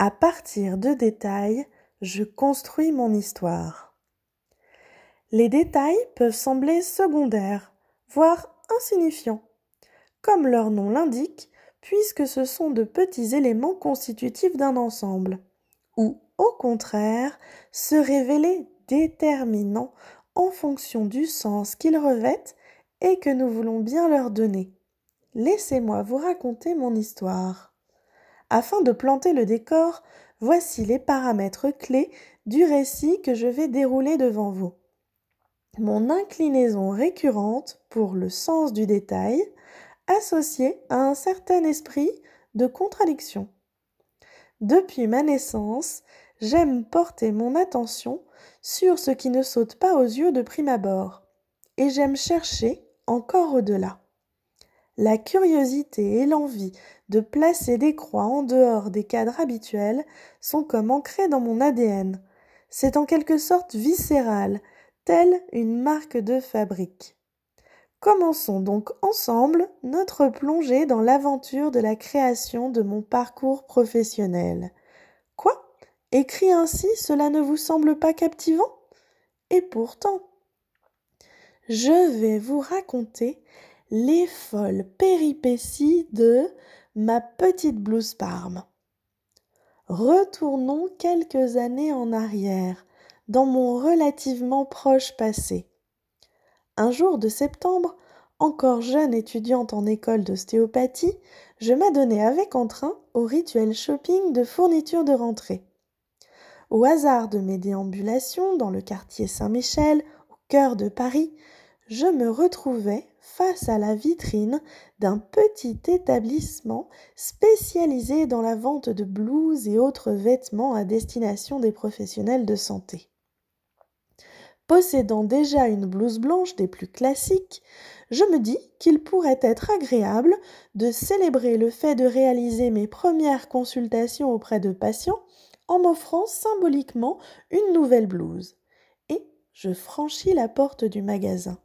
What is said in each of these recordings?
À partir de détails, je construis mon histoire. Les détails peuvent sembler secondaires, voire insignifiants, comme leur nom l'indique, puisque ce sont de petits éléments constitutifs d'un ensemble, ou au contraire se révéler déterminants en fonction du sens qu'ils revêtent et que nous voulons bien leur donner. Laissez-moi vous raconter mon histoire. Afin de planter le décor, voici les paramètres clés du récit que je vais dérouler devant vous. Mon inclinaison récurrente pour le sens du détail, associée à un certain esprit de contradiction. Depuis ma naissance, j'aime porter mon attention sur ce qui ne saute pas aux yeux de prime abord, et j'aime chercher encore au-delà. La curiosité et l'envie de placer des croix en dehors des cadres habituels sont comme ancrées dans mon ADN. C'est en quelque sorte viscéral, telle une marque de fabrique. Commençons donc ensemble notre plongée dans l'aventure de la création de mon parcours professionnel. Quoi? Écrit ainsi, cela ne vous semble pas captivant? Et pourtant, je vais vous raconter les folles péripéties de ma petite blouse Parme. Retournons quelques années en arrière, dans mon relativement proche passé. Un jour de septembre, encore jeune étudiante en école d'ostéopathie, je m'adonnais avec entrain au rituel shopping de fournitures de rentrée. Au hasard de mes déambulations dans le quartier Saint-Michel, au cœur de Paris, je me retrouvais face à la vitrine d'un petit établissement spécialisé dans la vente de blouses et autres vêtements à destination des professionnels de santé. Possédant déjà une blouse blanche des plus classiques, je me dis qu'il pourrait être agréable de célébrer le fait de réaliser mes premières consultations auprès de patients en m'offrant symboliquement une nouvelle blouse. Et je franchis la porte du magasin.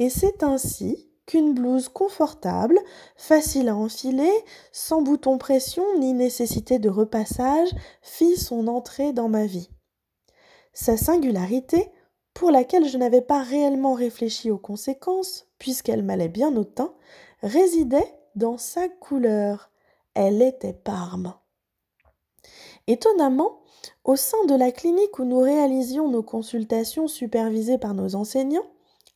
Et c'est ainsi qu'une blouse confortable, facile à enfiler, sans bouton pression ni nécessité de repassage, fit son entrée dans ma vie. Sa singularité, pour laquelle je n'avais pas réellement réfléchi aux conséquences, puisqu'elle m'allait bien au résidait dans sa couleur. Elle était Parme. Étonnamment, au sein de la clinique où nous réalisions nos consultations supervisées par nos enseignants,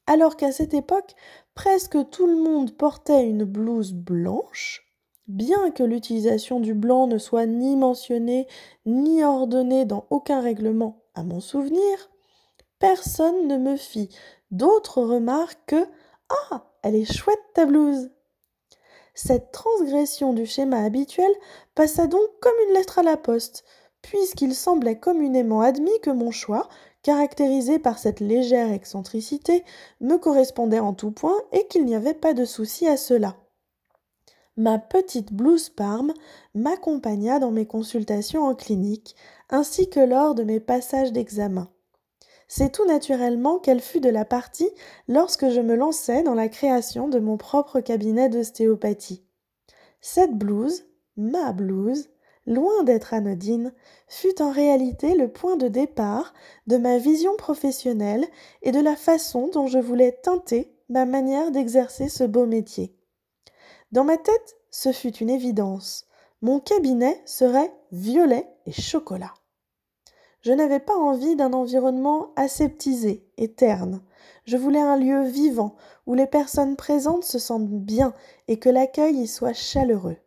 alors qu'à cette époque, presque tout le monde portait une blouse blanche, bien que l'utilisation du blanc ne soit ni mentionnée ni ordonnée dans aucun règlement à mon souvenir, personne ne me fit d'autre remarque que Ah, elle est chouette ta blouse. Cette transgression du schéma habituel passa donc comme une lettre à la poste, puisqu'il semblait communément admis que mon choix, caractérisé par cette légère excentricité, me correspondait en tout point et qu'il n'y avait pas de souci à cela. Ma petite blouse Parme m'accompagna dans mes consultations en clinique, ainsi que lors de mes passages d'examen. C'est tout naturellement qu'elle fut de la partie lorsque je me lançai dans la création de mon propre cabinet d'ostéopathie. Cette blouse, ma blouse, loin d'être anodine, fut en réalité le point de départ de ma vision professionnelle et de la façon dont je voulais teinter ma manière d'exercer ce beau métier. Dans ma tête, ce fut une évidence. Mon cabinet serait violet et chocolat. Je n'avais pas envie d'un environnement aseptisé et terne. Je voulais un lieu vivant où les personnes présentes se sentent bien et que l'accueil y soit chaleureux.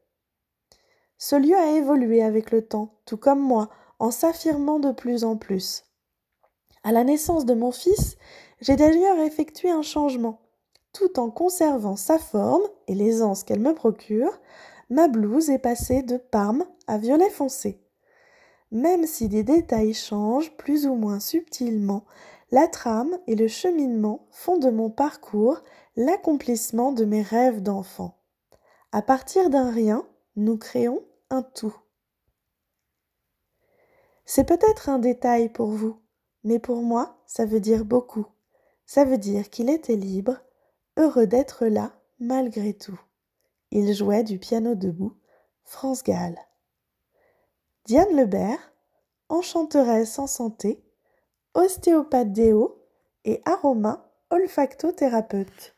Ce lieu a évolué avec le temps, tout comme moi, en s'affirmant de plus en plus. À la naissance de mon fils, j'ai d'ailleurs effectué un changement. Tout en conservant sa forme et l'aisance qu'elle me procure, ma blouse est passée de parme à violet foncé. Même si des détails changent plus ou moins subtilement, la trame et le cheminement font de mon parcours l'accomplissement de mes rêves d'enfant. À partir d'un rien, nous créons un tout. C'est peut-être un détail pour vous, mais pour moi, ça veut dire beaucoup. Ça veut dire qu'il était libre, heureux d'être là malgré tout. Il jouait du piano debout, France Gall. Diane Lebert, enchanteresse en santé, ostéopathe déo et aroma olfactothérapeute.